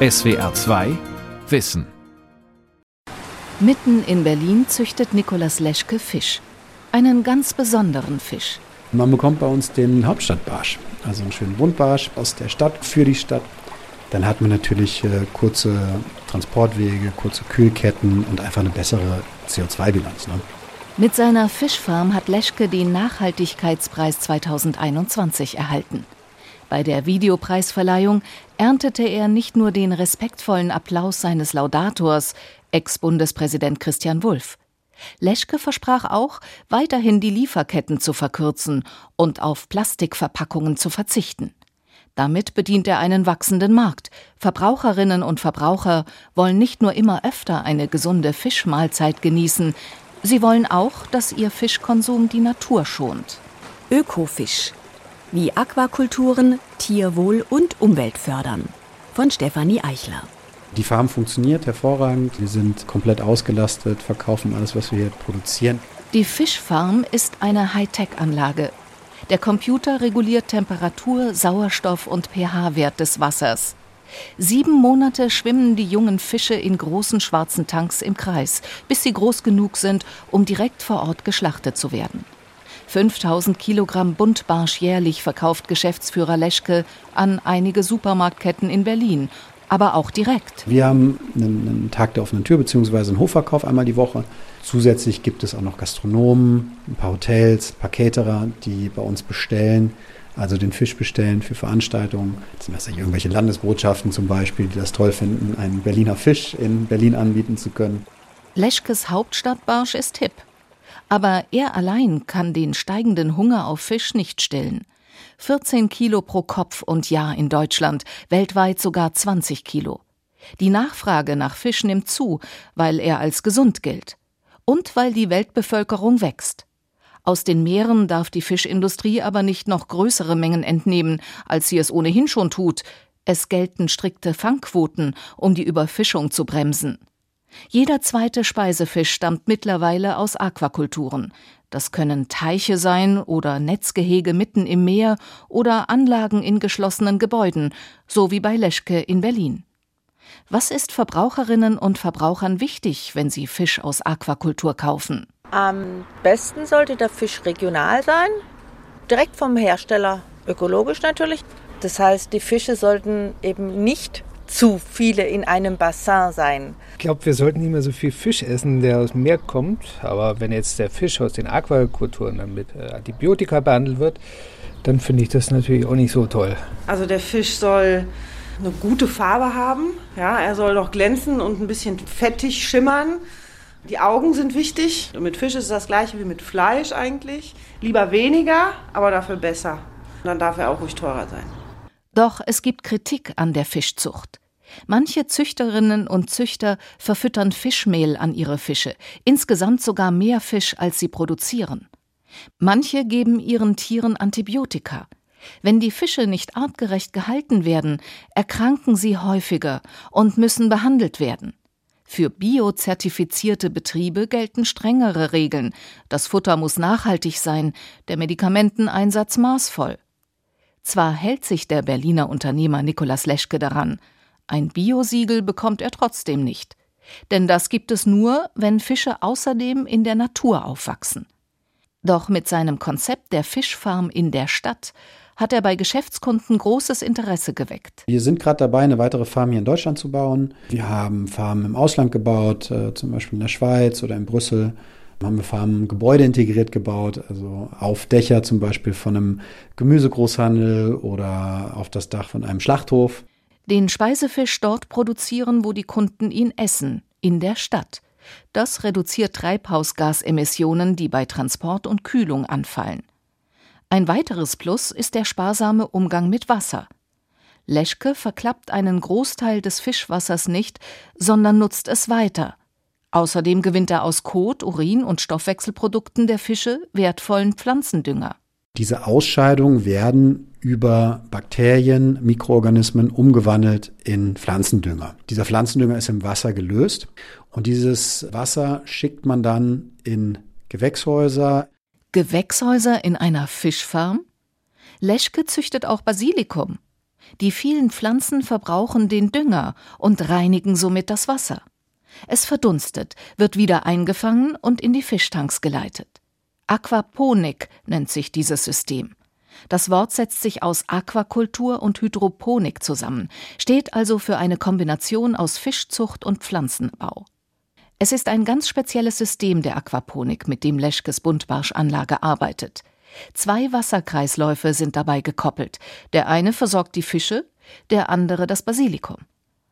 SWR 2 Wissen. Mitten in Berlin züchtet Nikolaus Leschke Fisch. Einen ganz besonderen Fisch. Man bekommt bei uns den Hauptstadtbarsch, also einen schönen Rundbarsch aus der Stadt für die Stadt. Dann hat man natürlich äh, kurze Transportwege, kurze Kühlketten und einfach eine bessere CO2-Bilanz. Ne? Mit seiner Fischfarm hat Leschke den Nachhaltigkeitspreis 2021 erhalten. Bei der Videopreisverleihung erntete er nicht nur den respektvollen Applaus seines Laudators, Ex-Bundespräsident Christian Wulff. Leschke versprach auch, weiterhin die Lieferketten zu verkürzen und auf Plastikverpackungen zu verzichten. Damit bedient er einen wachsenden Markt. Verbraucherinnen und Verbraucher wollen nicht nur immer öfter eine gesunde Fischmahlzeit genießen, sie wollen auch, dass ihr Fischkonsum die Natur schont. Ökofisch wie Aquakulturen Tierwohl und Umwelt fördern. Von Stefanie Eichler. Die Farm funktioniert hervorragend. Wir sind komplett ausgelastet, verkaufen alles, was wir hier produzieren. Die Fischfarm ist eine Hightech-Anlage. Der Computer reguliert Temperatur, Sauerstoff und pH-Wert des Wassers. Sieben Monate schwimmen die jungen Fische in großen schwarzen Tanks im Kreis, bis sie groß genug sind, um direkt vor Ort geschlachtet zu werden. 5000 Kilogramm Buntbarsch jährlich verkauft Geschäftsführer Leschke an einige Supermarktketten in Berlin, aber auch direkt. Wir haben einen, einen Tag der offenen Tür bzw. einen Hofverkauf einmal die Woche. Zusätzlich gibt es auch noch Gastronomen, ein paar Hotels, ein paar Caterer, die bei uns bestellen, also den Fisch bestellen für Veranstaltungen. Das sind das irgendwelche Landesbotschaften zum Beispiel, die das toll finden, einen Berliner Fisch in Berlin anbieten zu können. Leschkes Hauptstadtbarsch ist hip. Aber er allein kann den steigenden Hunger auf Fisch nicht stillen. 14 Kilo pro Kopf und Jahr in Deutschland, weltweit sogar 20 Kilo. Die Nachfrage nach Fisch nimmt zu, weil er als gesund gilt. Und weil die Weltbevölkerung wächst. Aus den Meeren darf die Fischindustrie aber nicht noch größere Mengen entnehmen, als sie es ohnehin schon tut. Es gelten strikte Fangquoten, um die Überfischung zu bremsen. Jeder zweite Speisefisch stammt mittlerweile aus Aquakulturen. Das können Teiche sein oder Netzgehege mitten im Meer oder Anlagen in geschlossenen Gebäuden, so wie bei Leschke in Berlin. Was ist Verbraucherinnen und Verbrauchern wichtig, wenn sie Fisch aus Aquakultur kaufen? Am besten sollte der Fisch regional sein, direkt vom Hersteller, ökologisch natürlich. Das heißt, die Fische sollten eben nicht zu viele in einem Bassin sein. Ich glaube, wir sollten nicht mehr so viel Fisch essen, der aus dem Meer kommt. Aber wenn jetzt der Fisch aus den Aquakulturen dann mit äh, Antibiotika behandelt wird, dann finde ich das natürlich auch nicht so toll. Also der Fisch soll eine gute Farbe haben. Ja, er soll doch glänzen und ein bisschen fettig schimmern. Die Augen sind wichtig. Und mit Fisch ist es das gleiche wie mit Fleisch eigentlich. Lieber weniger, aber dafür besser. Und dann darf er auch ruhig teurer sein. Doch es gibt Kritik an der Fischzucht. Manche Züchterinnen und Züchter verfüttern Fischmehl an ihre Fische, insgesamt sogar mehr Fisch, als sie produzieren. Manche geben ihren Tieren Antibiotika. Wenn die Fische nicht artgerecht gehalten werden, erkranken sie häufiger und müssen behandelt werden. Für biozertifizierte Betriebe gelten strengere Regeln. Das Futter muss nachhaltig sein, der Medikamenteneinsatz maßvoll. Zwar hält sich der Berliner Unternehmer Nikolaus Leschke daran, ein Biosiegel bekommt er trotzdem nicht. Denn das gibt es nur, wenn Fische außerdem in der Natur aufwachsen. Doch mit seinem Konzept der Fischfarm in der Stadt hat er bei Geschäftskunden großes Interesse geweckt. Wir sind gerade dabei, eine weitere Farm hier in Deutschland zu bauen. Wir haben Farmen im Ausland gebaut, äh, zum Beispiel in der Schweiz oder in Brüssel haben wir Gebäude integriert gebaut, also auf Dächer zum Beispiel von einem Gemüsegroßhandel oder auf das Dach von einem Schlachthof. Den Speisefisch dort produzieren, wo die Kunden ihn essen, in der Stadt. Das reduziert Treibhausgasemissionen, die bei Transport und Kühlung anfallen. Ein weiteres Plus ist der sparsame Umgang mit Wasser. Leschke verklappt einen Großteil des Fischwassers nicht, sondern nutzt es weiter – Außerdem gewinnt er aus Kot, Urin und Stoffwechselprodukten der Fische wertvollen Pflanzendünger. Diese Ausscheidungen werden über Bakterien, Mikroorganismen umgewandelt in Pflanzendünger. Dieser Pflanzendünger ist im Wasser gelöst und dieses Wasser schickt man dann in Gewächshäuser. Gewächshäuser in einer Fischfarm? Leschke züchtet auch Basilikum. Die vielen Pflanzen verbrauchen den Dünger und reinigen somit das Wasser. Es verdunstet, wird wieder eingefangen und in die Fischtanks geleitet. Aquaponik nennt sich dieses System. Das Wort setzt sich aus Aquakultur und Hydroponik zusammen, steht also für eine Kombination aus Fischzucht und Pflanzenbau. Es ist ein ganz spezielles System der Aquaponik, mit dem Leschkes Buntbarschanlage arbeitet. Zwei Wasserkreisläufe sind dabei gekoppelt. Der eine versorgt die Fische, der andere das Basilikum.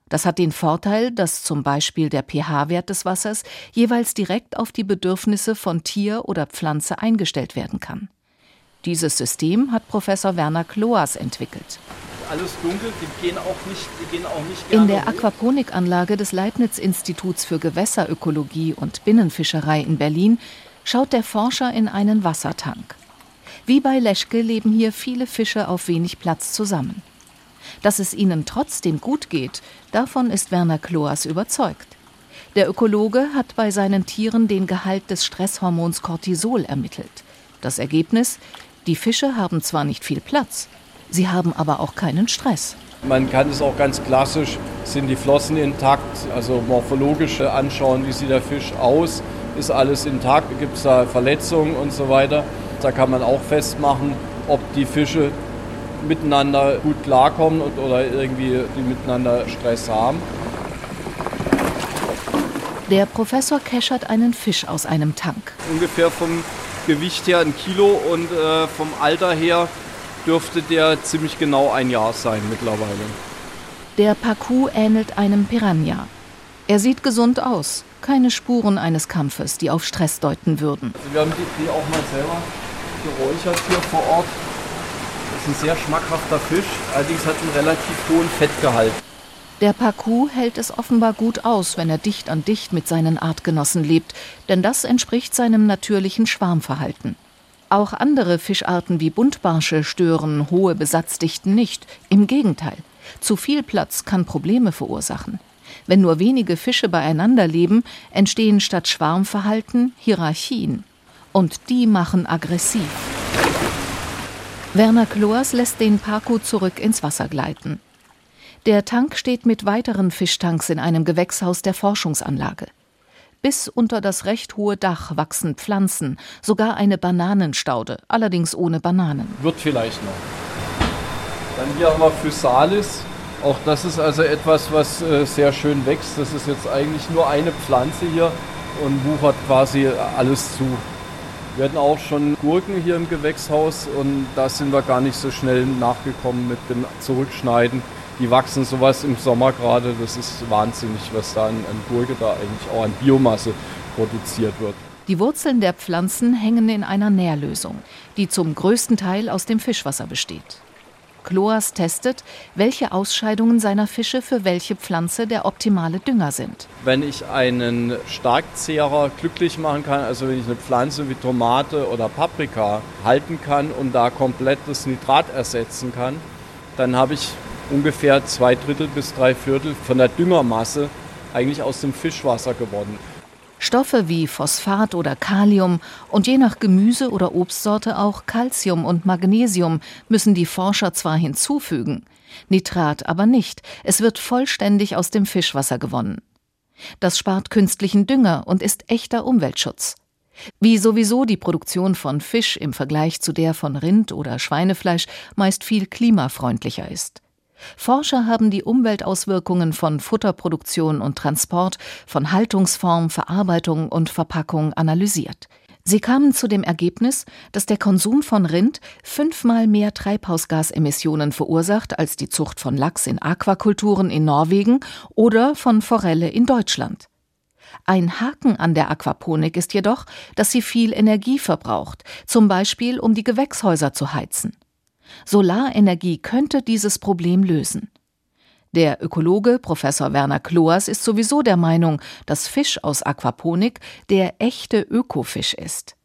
Das hat den Vorteil, dass zum Beispiel der pH-Wert des Wassers jeweils direkt auf die Bedürfnisse von Tier oder Pflanze eingestellt werden kann. Dieses System hat Professor Werner Kloas entwickelt. Alles dunkel, die gehen auch nicht, die gehen auch nicht gerne In der Aquaponikanlage des Leibniz-Instituts für Gewässerökologie und Binnenfischerei in Berlin schaut der Forscher in einen Wassertank. Wie bei Leschke leben hier viele Fische auf wenig Platz zusammen. Dass es ihnen trotzdem gut geht, davon ist Werner Kloas überzeugt. Der Ökologe hat bei seinen Tieren den Gehalt des Stresshormons Cortisol ermittelt. Das Ergebnis? Die Fische haben zwar nicht viel Platz, sie haben aber auch keinen Stress. Man kann es auch ganz klassisch, sind die Flossen intakt, also morphologisch anschauen, wie sieht der Fisch aus, ist alles intakt, gibt es da Verletzungen und so weiter. Da kann man auch festmachen, ob die Fische miteinander gut klarkommen und, oder irgendwie die miteinander Stress haben. Der Professor keschert einen Fisch aus einem Tank. Ungefähr vom Gewicht her ein Kilo und äh, vom Alter her dürfte der ziemlich genau ein Jahr sein mittlerweile. Der Pacu ähnelt einem Piranha. Er sieht gesund aus. Keine Spuren eines Kampfes, die auf Stress deuten würden. Also wir haben die, die auch mal selber geräuchert hier vor Ort. Ein sehr schmackhafter Fisch, allerdings hat einen relativ hohen Fettgehalt. Der Pacu hält es offenbar gut aus, wenn er dicht an dicht mit seinen Artgenossen lebt, denn das entspricht seinem natürlichen Schwarmverhalten. Auch andere Fischarten wie Buntbarsche stören hohe Besatzdichten nicht. Im Gegenteil. Zu viel Platz kann Probleme verursachen. Wenn nur wenige Fische beieinander leben, entstehen statt Schwarmverhalten Hierarchien. Und die machen aggressiv. Werner Kloas lässt den Paku zurück ins Wasser gleiten. Der Tank steht mit weiteren Fischtanks in einem Gewächshaus der Forschungsanlage. Bis unter das recht hohe Dach wachsen Pflanzen, sogar eine Bananenstaude, allerdings ohne Bananen. Wird vielleicht noch. Dann hier haben wir Physalis. Auch das ist also etwas, was äh, sehr schön wächst. Das ist jetzt eigentlich nur eine Pflanze hier und wuchert quasi alles zu. Wir hatten auch schon Gurken hier im Gewächshaus und da sind wir gar nicht so schnell nachgekommen mit dem Zurückschneiden. Die wachsen sowas im Sommer gerade. Das ist wahnsinnig, was da an, an Gurke da eigentlich auch an Biomasse produziert wird. Die Wurzeln der Pflanzen hängen in einer Nährlösung, die zum größten Teil aus dem Fischwasser besteht. Kloas testet, welche Ausscheidungen seiner Fische für welche Pflanze der optimale Dünger sind. Wenn ich einen Starkzehrer glücklich machen kann, also wenn ich eine Pflanze wie Tomate oder Paprika halten kann und da komplett das Nitrat ersetzen kann, dann habe ich ungefähr zwei Drittel bis drei Viertel von der Düngermasse eigentlich aus dem Fischwasser gewonnen. Stoffe wie Phosphat oder Kalium und je nach Gemüse oder Obstsorte auch Calcium und Magnesium müssen die Forscher zwar hinzufügen, Nitrat aber nicht, es wird vollständig aus dem Fischwasser gewonnen. Das spart künstlichen Dünger und ist echter Umweltschutz. Wie sowieso die Produktion von Fisch im Vergleich zu der von Rind oder Schweinefleisch meist viel klimafreundlicher ist. Forscher haben die Umweltauswirkungen von Futterproduktion und Transport, von Haltungsform, Verarbeitung und Verpackung analysiert. Sie kamen zu dem Ergebnis, dass der Konsum von Rind fünfmal mehr Treibhausgasemissionen verursacht als die Zucht von Lachs in Aquakulturen in Norwegen oder von Forelle in Deutschland. Ein Haken an der Aquaponik ist jedoch, dass sie viel Energie verbraucht, zum Beispiel um die Gewächshäuser zu heizen. Solarenergie könnte dieses Problem lösen. Der Ökologe Professor Werner Kloas ist sowieso der Meinung, dass Fisch aus Aquaponik der echte Ökofisch ist.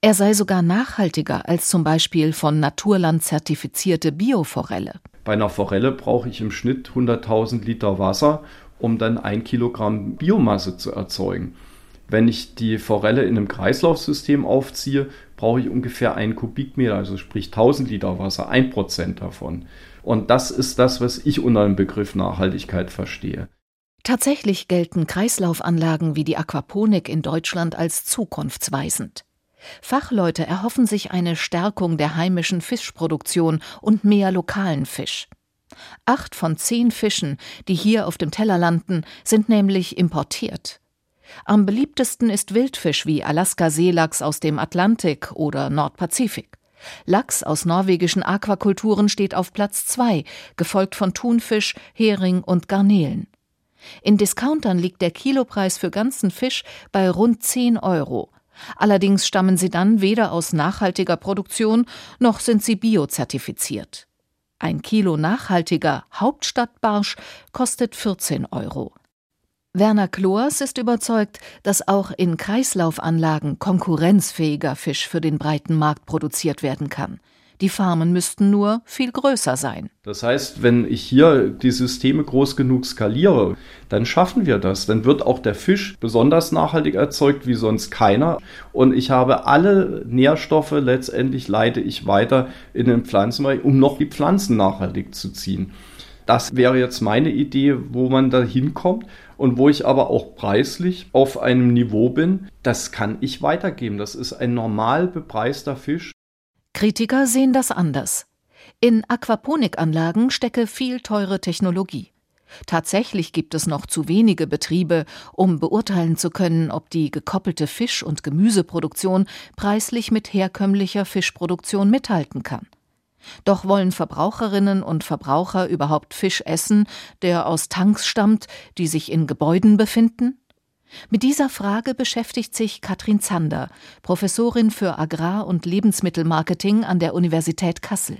Er sei sogar nachhaltiger als zum Beispiel von Naturland zertifizierte Bioforelle. Bei einer Forelle brauche ich im Schnitt 100.000 Liter Wasser, um dann ein Kilogramm Biomasse zu erzeugen. Wenn ich die Forelle in einem Kreislaufsystem aufziehe, brauche ich ungefähr einen Kubikmeter, also sprich 1000 Liter Wasser, ein Prozent davon. Und das ist das, was ich unter dem Begriff Nachhaltigkeit verstehe. Tatsächlich gelten Kreislaufanlagen wie die Aquaponik in Deutschland als zukunftsweisend. Fachleute erhoffen sich eine Stärkung der heimischen Fischproduktion und mehr lokalen Fisch. Acht von zehn Fischen, die hier auf dem Teller landen, sind nämlich importiert. Am beliebtesten ist Wildfisch wie Alaska-Seelachs aus dem Atlantik oder Nordpazifik. Lachs aus norwegischen Aquakulturen steht auf Platz zwei, gefolgt von Thunfisch, Hering und Garnelen. In Discountern liegt der Kilopreis für ganzen Fisch bei rund 10 Euro. Allerdings stammen sie dann weder aus nachhaltiger Produktion noch sind sie biozertifiziert. Ein Kilo nachhaltiger Hauptstadtbarsch kostet 14 Euro. Werner Kloers ist überzeugt, dass auch in Kreislaufanlagen konkurrenzfähiger Fisch für den breiten Markt produziert werden kann. Die Farmen müssten nur viel größer sein. Das heißt, wenn ich hier die Systeme groß genug skaliere, dann schaffen wir das. Dann wird auch der Fisch besonders nachhaltig erzeugt wie sonst keiner. Und ich habe alle Nährstoffe, letztendlich leite ich weiter in den Pflanzenbereich, um noch die Pflanzen nachhaltig zu ziehen. Das wäre jetzt meine Idee, wo man da hinkommt und wo ich aber auch preislich auf einem Niveau bin, das kann ich weitergeben. Das ist ein normal bepreister Fisch. Kritiker sehen das anders. In Aquaponikanlagen stecke viel teure Technologie. Tatsächlich gibt es noch zu wenige Betriebe, um beurteilen zu können, ob die gekoppelte Fisch- und Gemüseproduktion preislich mit herkömmlicher Fischproduktion mithalten kann. Doch wollen Verbraucherinnen und Verbraucher überhaupt Fisch essen, der aus Tanks stammt, die sich in Gebäuden befinden? Mit dieser Frage beschäftigt sich Katrin Zander, Professorin für Agrar- und Lebensmittelmarketing an der Universität Kassel.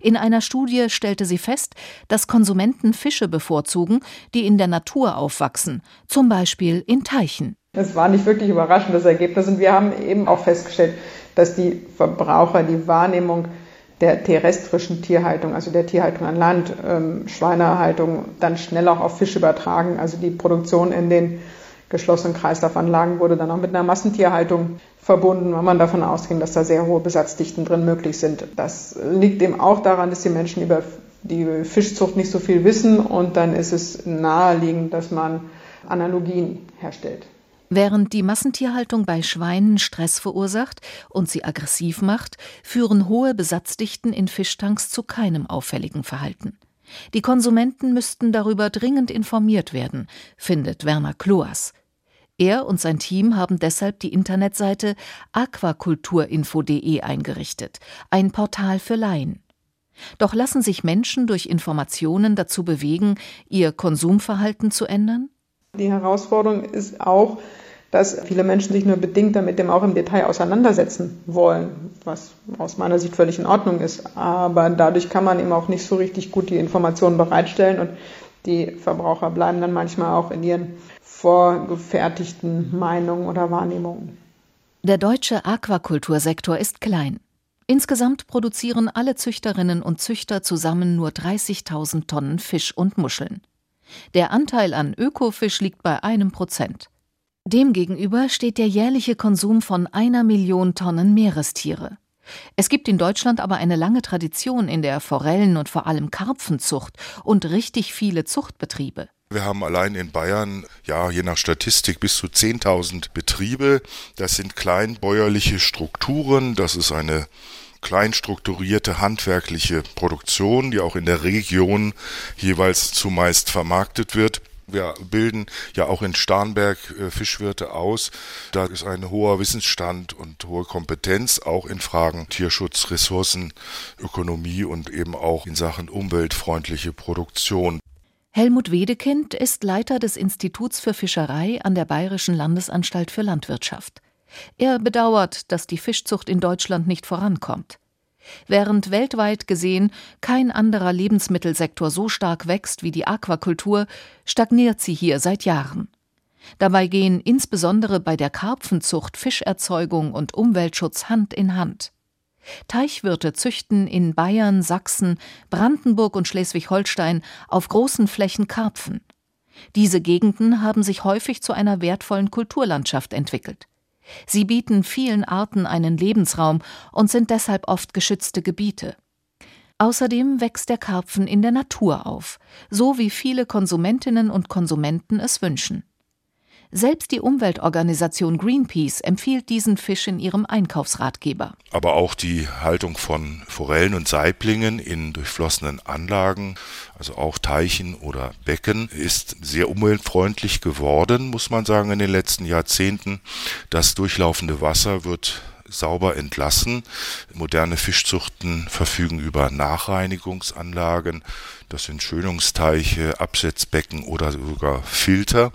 In einer Studie stellte sie fest, dass Konsumenten Fische bevorzugen, die in der Natur aufwachsen, zum Beispiel in Teichen. Das war nicht wirklich überraschendes Ergebnis und wir haben eben auch festgestellt, dass die Verbraucher die Wahrnehmung der terrestrischen Tierhaltung, also der Tierhaltung an Land, ähm, Schweinehaltung, dann schnell auch auf Fisch übertragen. Also die Produktion in den geschlossenen Kreislaufanlagen wurde dann auch mit einer Massentierhaltung verbunden, weil man davon ausging, dass da sehr hohe Besatzdichten drin möglich sind. Das liegt eben auch daran, dass die Menschen über die Fischzucht nicht so viel wissen und dann ist es naheliegend, dass man Analogien herstellt. Während die Massentierhaltung bei Schweinen Stress verursacht und sie aggressiv macht, führen hohe Besatzdichten in Fischtanks zu keinem auffälligen Verhalten. Die Konsumenten müssten darüber dringend informiert werden, findet Werner Kloas. Er und sein Team haben deshalb die Internetseite aquakulturinfo.de eingerichtet, ein Portal für Laien. Doch lassen sich Menschen durch Informationen dazu bewegen, ihr Konsumverhalten zu ändern? Die Herausforderung ist auch, dass viele Menschen sich nur bedingt damit dem auch im Detail auseinandersetzen wollen, was aus meiner Sicht völlig in Ordnung ist. Aber dadurch kann man eben auch nicht so richtig gut die Informationen bereitstellen und die Verbraucher bleiben dann manchmal auch in ihren vorgefertigten Meinungen oder Wahrnehmungen. Der deutsche Aquakultursektor ist klein. Insgesamt produzieren alle Züchterinnen und Züchter zusammen nur 30.000 Tonnen Fisch und Muscheln. Der Anteil an Ökofisch liegt bei einem Prozent. Demgegenüber steht der jährliche Konsum von einer Million Tonnen Meerestiere. Es gibt in Deutschland aber eine lange Tradition in der Forellen- und vor allem Karpfenzucht und richtig viele Zuchtbetriebe. Wir haben allein in Bayern, ja, je nach Statistik bis zu 10.000 Betriebe. Das sind kleinbäuerliche Strukturen. Das ist eine klein strukturierte handwerkliche Produktion, die auch in der Region jeweils zumeist vermarktet wird. Wir bilden ja auch in Starnberg äh, Fischwirte aus. Da ist ein hoher Wissensstand und hohe Kompetenz, auch in Fragen Tierschutz, Ressourcen, Ökonomie und eben auch in Sachen umweltfreundliche Produktion. Helmut Wedekind ist Leiter des Instituts für Fischerei an der Bayerischen Landesanstalt für Landwirtschaft. Er bedauert, dass die Fischzucht in Deutschland nicht vorankommt. Während weltweit gesehen kein anderer Lebensmittelsektor so stark wächst wie die Aquakultur, stagniert sie hier seit Jahren. Dabei gehen insbesondere bei der Karpfenzucht Fischerzeugung und Umweltschutz Hand in Hand. Teichwirte züchten in Bayern, Sachsen, Brandenburg und Schleswig-Holstein auf großen Flächen Karpfen. Diese Gegenden haben sich häufig zu einer wertvollen Kulturlandschaft entwickelt. Sie bieten vielen Arten einen Lebensraum und sind deshalb oft geschützte Gebiete. Außerdem wächst der Karpfen in der Natur auf, so wie viele Konsumentinnen und Konsumenten es wünschen. Selbst die Umweltorganisation Greenpeace empfiehlt diesen Fisch in ihrem Einkaufsratgeber. Aber auch die Haltung von Forellen und Saiblingen in durchflossenen Anlagen, also auch Teichen oder Becken, ist sehr umweltfreundlich geworden, muss man sagen, in den letzten Jahrzehnten. Das durchlaufende Wasser wird sauber entlassen. Moderne Fischzuchten verfügen über Nachreinigungsanlagen. Das sind Schönungsteiche, Absetzbecken oder sogar Filter.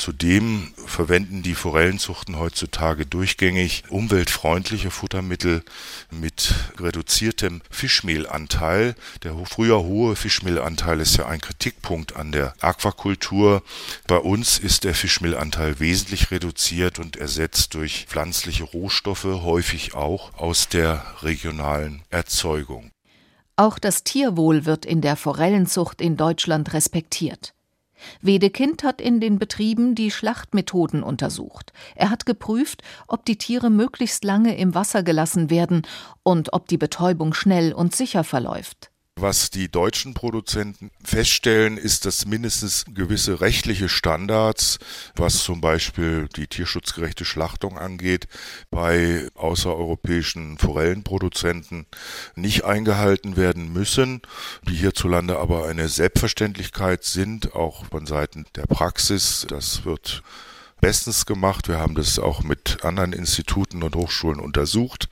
Zudem verwenden die Forellenzuchten heutzutage durchgängig umweltfreundliche Futtermittel mit reduziertem Fischmehlanteil. Der früher hohe Fischmehlanteil ist ja ein Kritikpunkt an der Aquakultur. Bei uns ist der Fischmehlanteil wesentlich reduziert und ersetzt durch pflanzliche Rohstoffe, häufig auch aus der regionalen Erzeugung. Auch das Tierwohl wird in der Forellenzucht in Deutschland respektiert. Wedekind hat in den Betrieben die Schlachtmethoden untersucht. Er hat geprüft, ob die Tiere möglichst lange im Wasser gelassen werden und ob die Betäubung schnell und sicher verläuft. Was die deutschen Produzenten feststellen, ist, dass mindestens gewisse rechtliche Standards, was zum Beispiel die tierschutzgerechte Schlachtung angeht, bei außereuropäischen Forellenproduzenten nicht eingehalten werden müssen, die hierzulande aber eine Selbstverständlichkeit sind, auch von Seiten der Praxis. Das wird bestens gemacht. Wir haben das auch mit anderen Instituten und Hochschulen untersucht.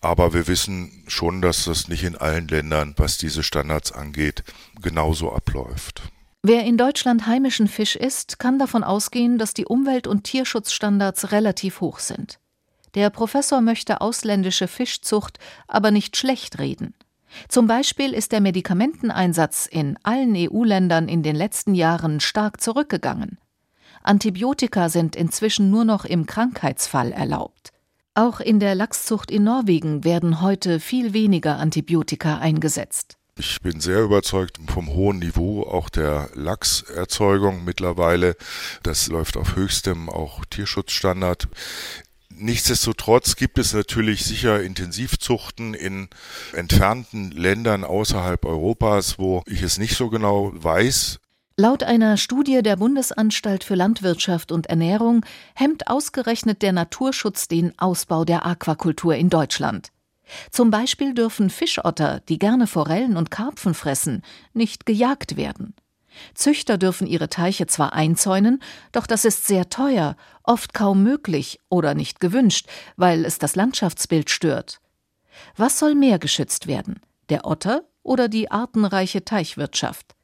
Aber wir wissen schon, dass das nicht in allen Ländern, was diese Standards angeht, genauso abläuft. Wer in Deutschland heimischen Fisch isst, kann davon ausgehen, dass die Umwelt- und Tierschutzstandards relativ hoch sind. Der Professor möchte ausländische Fischzucht aber nicht schlecht reden. Zum Beispiel ist der Medikamenteneinsatz in allen EU-Ländern in den letzten Jahren stark zurückgegangen. Antibiotika sind inzwischen nur noch im Krankheitsfall erlaubt. Auch in der Lachszucht in Norwegen werden heute viel weniger Antibiotika eingesetzt. Ich bin sehr überzeugt vom hohen Niveau auch der Lachserzeugung mittlerweile. Das läuft auf höchstem auch Tierschutzstandard. Nichtsdestotrotz gibt es natürlich sicher Intensivzuchten in entfernten Ländern außerhalb Europas, wo ich es nicht so genau weiß. Laut einer Studie der Bundesanstalt für Landwirtschaft und Ernährung hemmt ausgerechnet der Naturschutz den Ausbau der Aquakultur in Deutschland. Zum Beispiel dürfen Fischotter, die gerne Forellen und Karpfen fressen, nicht gejagt werden. Züchter dürfen ihre Teiche zwar einzäunen, doch das ist sehr teuer, oft kaum möglich oder nicht gewünscht, weil es das Landschaftsbild stört. Was soll mehr geschützt werden? Der Otter oder die artenreiche Teichwirtschaft?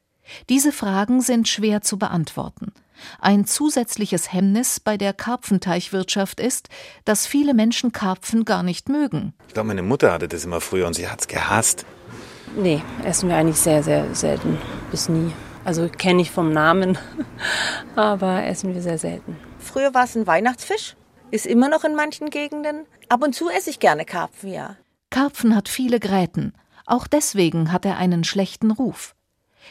Diese Fragen sind schwer zu beantworten. Ein zusätzliches Hemmnis bei der Karpfenteichwirtschaft ist, dass viele Menschen Karpfen gar nicht mögen. Ich glaube, meine Mutter hatte das immer früher und sie hat es gehasst. Nee, essen wir eigentlich sehr, sehr selten. Bis nie. Also kenne ich vom Namen, aber essen wir sehr selten. Früher war es ein Weihnachtsfisch, ist immer noch in manchen Gegenden. Ab und zu esse ich gerne Karpfen, ja. Karpfen hat viele Gräten. Auch deswegen hat er einen schlechten Ruf.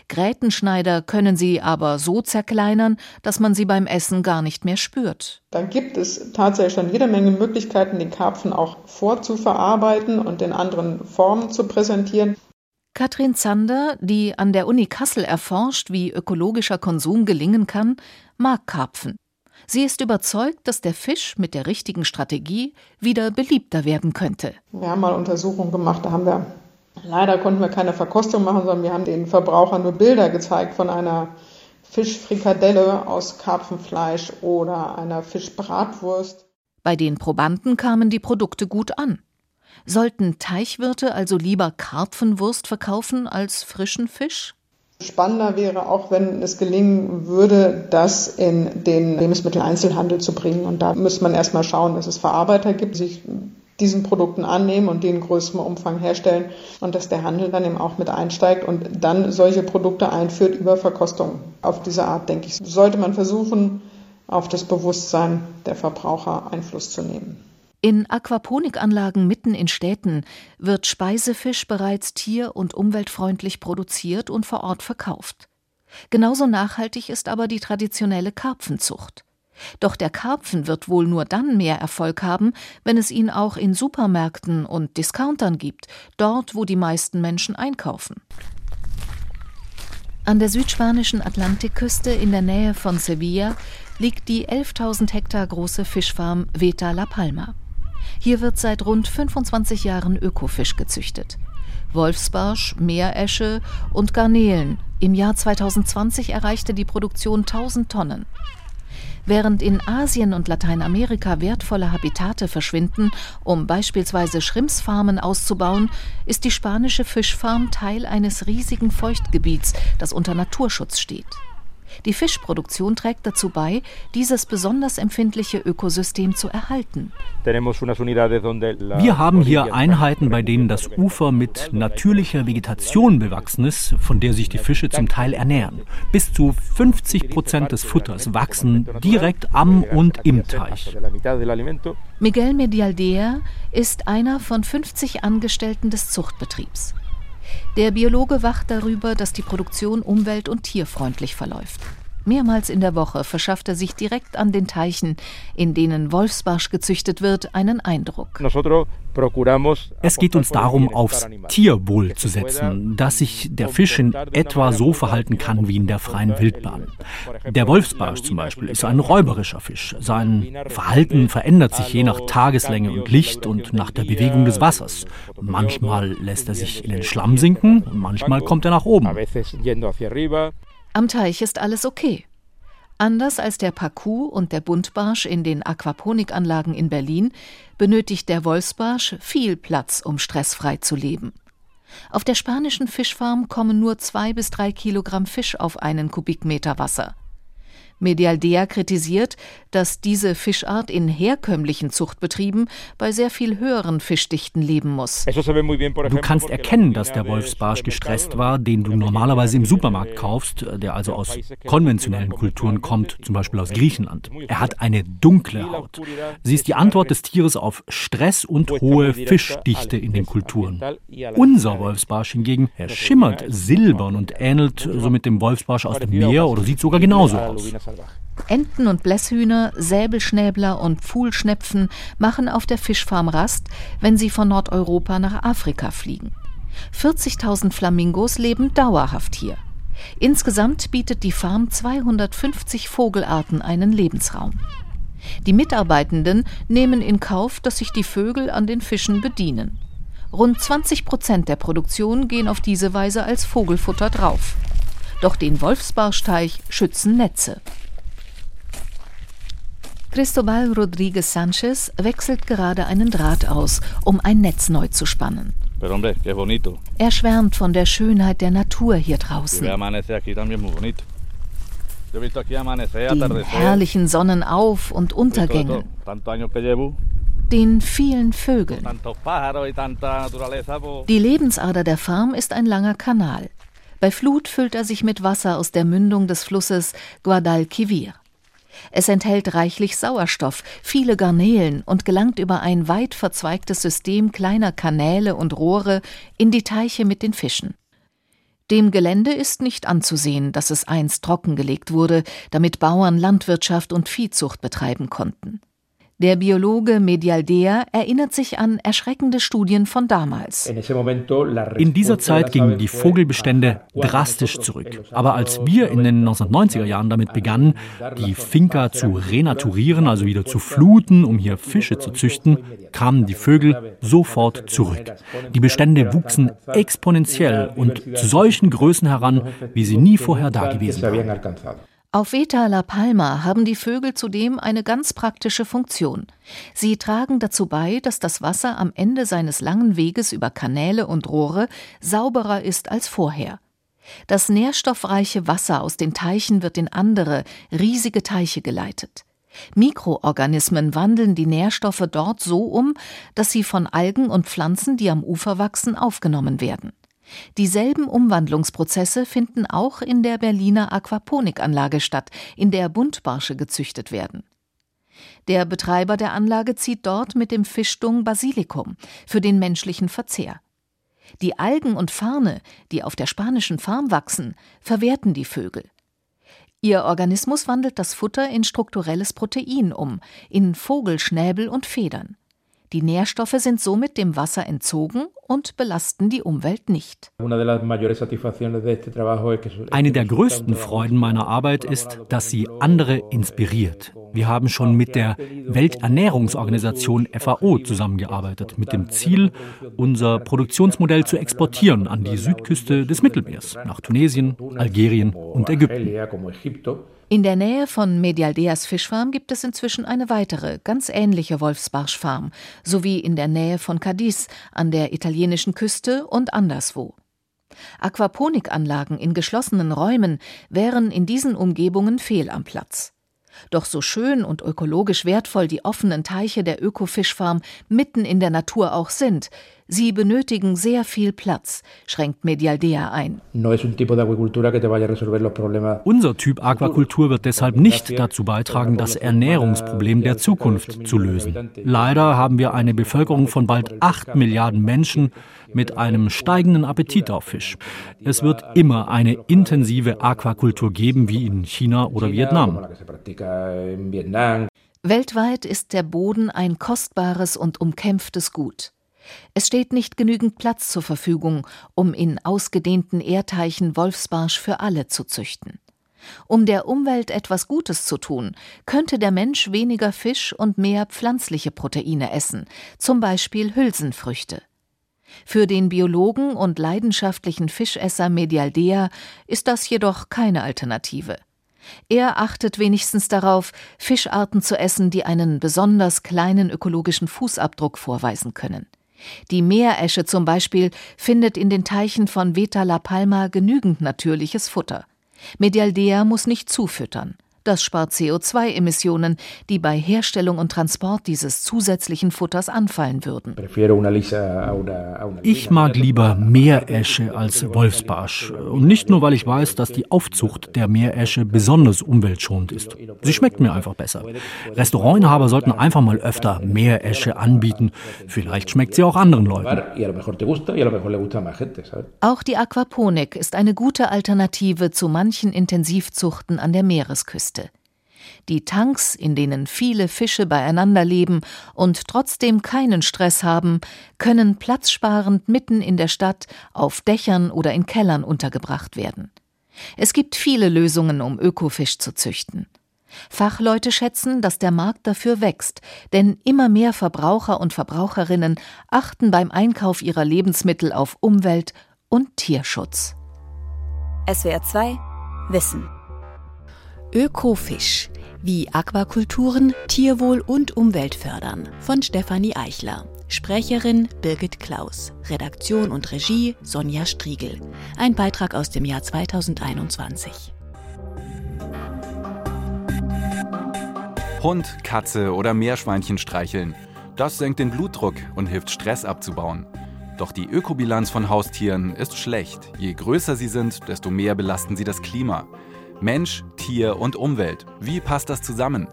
Grätenschneider können sie aber so zerkleinern, dass man sie beim Essen gar nicht mehr spürt. Da gibt es tatsächlich schon jede Menge Möglichkeiten, den Karpfen auch vorzuverarbeiten und in anderen Formen zu präsentieren. Katrin Zander, die an der Uni Kassel erforscht, wie ökologischer Konsum gelingen kann, mag Karpfen. Sie ist überzeugt, dass der Fisch mit der richtigen Strategie wieder beliebter werden könnte. Wir haben mal Untersuchungen gemacht, da haben wir Leider konnten wir keine Verkostung machen, sondern wir haben den Verbrauchern nur Bilder gezeigt von einer Fischfrikadelle aus Karpfenfleisch oder einer Fischbratwurst. Bei den Probanden kamen die Produkte gut an. Sollten Teichwirte also lieber Karpfenwurst verkaufen als frischen Fisch? Spannender wäre auch, wenn es gelingen würde, das in den Lebensmitteleinzelhandel zu bringen. Und da müsste man erstmal schauen, dass es Verarbeiter gibt, die sich diesen Produkten annehmen und die in größerem Umfang herstellen und dass der Handel dann eben auch mit einsteigt und dann solche Produkte einführt über Verkostung. Auf diese Art, denke ich, sollte man versuchen, auf das Bewusstsein der Verbraucher Einfluss zu nehmen. In Aquaponikanlagen mitten in Städten wird Speisefisch bereits tier- und umweltfreundlich produziert und vor Ort verkauft. Genauso nachhaltig ist aber die traditionelle Karpfenzucht. Doch der Karpfen wird wohl nur dann mehr Erfolg haben, wenn es ihn auch in Supermärkten und Discountern gibt, dort, wo die meisten Menschen einkaufen. An der südspanischen Atlantikküste in der Nähe von Sevilla liegt die 11.000 Hektar große Fischfarm Veta La Palma. Hier wird seit rund 25 Jahren Ökofisch gezüchtet. Wolfsbarsch, Meeresche und Garnelen. Im Jahr 2020 erreichte die Produktion 1000 Tonnen. Während in Asien und Lateinamerika wertvolle Habitate verschwinden, um beispielsweise Schrimpsfarmen auszubauen, ist die spanische Fischfarm Teil eines riesigen Feuchtgebiets, das unter Naturschutz steht. Die Fischproduktion trägt dazu bei, dieses besonders empfindliche Ökosystem zu erhalten. Wir haben hier Einheiten, bei denen das Ufer mit natürlicher Vegetation bewachsen ist, von der sich die Fische zum Teil ernähren. Bis zu 50 Prozent des Futters wachsen direkt am und im Teich. Miguel Medialdea ist einer von 50 Angestellten des Zuchtbetriebs. Der Biologe wacht darüber, dass die Produktion umwelt- und tierfreundlich verläuft. Mehrmals in der Woche verschafft er sich direkt an den Teichen, in denen Wolfsbarsch gezüchtet wird, einen Eindruck. Es geht uns darum, aufs Tierwohl zu setzen, dass sich der Fisch in etwa so verhalten kann wie in der freien Wildbahn. Der Wolfsbarsch zum Beispiel ist ein räuberischer Fisch. Sein Verhalten verändert sich je nach Tageslänge und Licht und nach der Bewegung des Wassers. Manchmal lässt er sich in den Schlamm sinken und manchmal kommt er nach oben. Am Teich ist alles okay. Anders als der Pacu und der Buntbarsch in den Aquaponikanlagen in Berlin benötigt der Wolfsbarsch viel Platz, um stressfrei zu leben. Auf der spanischen Fischfarm kommen nur zwei bis drei Kilogramm Fisch auf einen Kubikmeter Wasser. Medialdea kritisiert, dass diese Fischart in herkömmlichen Zuchtbetrieben bei sehr viel höheren Fischdichten leben muss. Du kannst erkennen, dass der Wolfsbarsch gestresst war, den du normalerweise im Supermarkt kaufst, der also aus konventionellen Kulturen kommt, zum Beispiel aus Griechenland. Er hat eine dunkle Haut. Sie ist die Antwort des Tieres auf Stress und hohe Fischdichte in den Kulturen. Unser Wolfsbarsch hingegen, er schimmert silbern und ähnelt somit dem Wolfsbarsch aus dem Meer oder sieht sogar genauso aus. Enten und Blässhühner, Säbelschnäbler und Pfuhlschnepfen machen auf der Fischfarm Rast, wenn sie von Nordeuropa nach Afrika fliegen. 40.000 Flamingos leben dauerhaft hier. Insgesamt bietet die Farm 250 Vogelarten einen Lebensraum. Die Mitarbeitenden nehmen in Kauf, dass sich die Vögel an den Fischen bedienen. Rund 20 Prozent der Produktion gehen auf diese Weise als Vogelfutter drauf. Doch den Wolfsbarschteich schützen Netze. Cristobal Rodriguez Sanchez wechselt gerade einen Draht aus, um ein Netz neu zu spannen. Er schwärmt von der Schönheit der Natur hier draußen. Den herrlichen Sonnenauf- und Untergängen. Den vielen Vögeln. Die Lebensader der Farm ist ein langer Kanal. Bei Flut füllt er sich mit Wasser aus der Mündung des Flusses Guadalquivir. Es enthält reichlich Sauerstoff, viele Garnelen und gelangt über ein weit verzweigtes System kleiner Kanäle und Rohre in die Teiche mit den Fischen. Dem Gelände ist nicht anzusehen, dass es einst trockengelegt wurde, damit Bauern Landwirtschaft und Viehzucht betreiben konnten. Der Biologe Medialdea erinnert sich an erschreckende Studien von damals. In dieser Zeit gingen die Vogelbestände drastisch zurück. Aber als wir in den 1990er Jahren damit begannen, die Finca zu renaturieren, also wieder zu fluten, um hier Fische zu züchten, kamen die Vögel sofort zurück. Die Bestände wuchsen exponentiell und zu solchen Größen heran, wie sie nie vorher dagewesen waren. Auf Veta La Palma haben die Vögel zudem eine ganz praktische Funktion. Sie tragen dazu bei, dass das Wasser am Ende seines langen Weges über Kanäle und Rohre sauberer ist als vorher. Das nährstoffreiche Wasser aus den Teichen wird in andere, riesige Teiche geleitet. Mikroorganismen wandeln die Nährstoffe dort so um, dass sie von Algen und Pflanzen, die am Ufer wachsen, aufgenommen werden. Dieselben Umwandlungsprozesse finden auch in der Berliner Aquaponikanlage statt, in der Buntbarsche gezüchtet werden. Der Betreiber der Anlage zieht dort mit dem Fischdung Basilikum für den menschlichen Verzehr. Die Algen und Farne, die auf der spanischen Farm wachsen, verwerten die Vögel. Ihr Organismus wandelt das Futter in strukturelles Protein um, in Vogelschnäbel und Federn. Die Nährstoffe sind somit dem Wasser entzogen und belasten die Umwelt nicht. Eine der größten Freuden meiner Arbeit ist, dass sie andere inspiriert. Wir haben schon mit der Welternährungsorganisation FAO zusammengearbeitet, mit dem Ziel, unser Produktionsmodell zu exportieren an die Südküste des Mittelmeers, nach Tunesien, Algerien und Ägypten. In der Nähe von Medialdeas Fischfarm gibt es inzwischen eine weitere, ganz ähnliche Wolfsbarschfarm, sowie in der Nähe von Cadiz an der italienischen Küste und anderswo. Aquaponikanlagen in geschlossenen Räumen wären in diesen Umgebungen fehl am Platz. Doch so schön und ökologisch wertvoll die offenen Teiche der Ökofischfarm mitten in der Natur auch sind, sie benötigen sehr viel Platz, schränkt Medialdea ein. Unser Typ Aquakultur wird deshalb nicht dazu beitragen, das Ernährungsproblem der Zukunft zu lösen. Leider haben wir eine Bevölkerung von bald acht Milliarden Menschen mit einem steigenden Appetit auf Fisch. Es wird immer eine intensive Aquakultur geben, wie in China oder Vietnam. Weltweit ist der Boden ein kostbares und umkämpftes Gut. Es steht nicht genügend Platz zur Verfügung, um in ausgedehnten Erdteichen Wolfsbarsch für alle zu züchten. Um der Umwelt etwas Gutes zu tun, könnte der Mensch weniger Fisch und mehr pflanzliche Proteine essen, zum Beispiel Hülsenfrüchte. Für den Biologen und leidenschaftlichen Fischesser Medialdea ist das jedoch keine Alternative. Er achtet wenigstens darauf, Fischarten zu essen, die einen besonders kleinen ökologischen Fußabdruck vorweisen können. Die Meeresche zum Beispiel findet in den Teichen von Veta La Palma genügend natürliches Futter. Medialdea muss nicht zufüttern. Das spart CO2-Emissionen, die bei Herstellung und Transport dieses zusätzlichen Futters anfallen würden. Ich mag lieber Meeresche als Wolfsbarsch. Und nicht nur, weil ich weiß, dass die Aufzucht der Meeresche besonders umweltschonend ist. Sie schmeckt mir einfach besser. Restaurantinhaber sollten einfach mal öfter Meeresche anbieten. Vielleicht schmeckt sie auch anderen Leuten. Auch die Aquaponik ist eine gute Alternative zu manchen Intensivzuchten an der Meeresküste. Die Tanks, in denen viele Fische beieinander leben und trotzdem keinen Stress haben, können platzsparend mitten in der Stadt auf Dächern oder in Kellern untergebracht werden. Es gibt viele Lösungen, um Ökofisch zu züchten. Fachleute schätzen, dass der Markt dafür wächst, denn immer mehr Verbraucher und Verbraucherinnen achten beim Einkauf ihrer Lebensmittel auf Umwelt und Tierschutz. SWR 2 Wissen Ökofisch wie Aquakulturen Tierwohl und Umwelt fördern von Stefanie Eichler. Sprecherin Birgit Klaus. Redaktion und Regie Sonja Striegel. Ein Beitrag aus dem Jahr 2021. Hund, Katze oder Meerschweinchen streicheln. Das senkt den Blutdruck und hilft Stress abzubauen. Doch die Ökobilanz von Haustieren ist schlecht. Je größer sie sind, desto mehr belasten sie das Klima. Mensch, Tier und Umwelt. Wie passt das zusammen?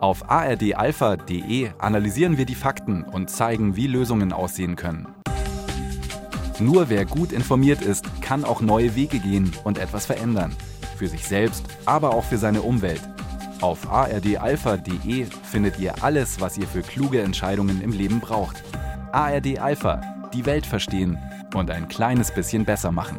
Auf ardalpha.de analysieren wir die Fakten und zeigen, wie Lösungen aussehen können. Nur wer gut informiert ist, kann auch neue Wege gehen und etwas verändern. Für sich selbst, aber auch für seine Umwelt. Auf ardalpha.de findet ihr alles, was ihr für kluge Entscheidungen im Leben braucht. ARD Alpha, die Welt verstehen und ein kleines bisschen besser machen.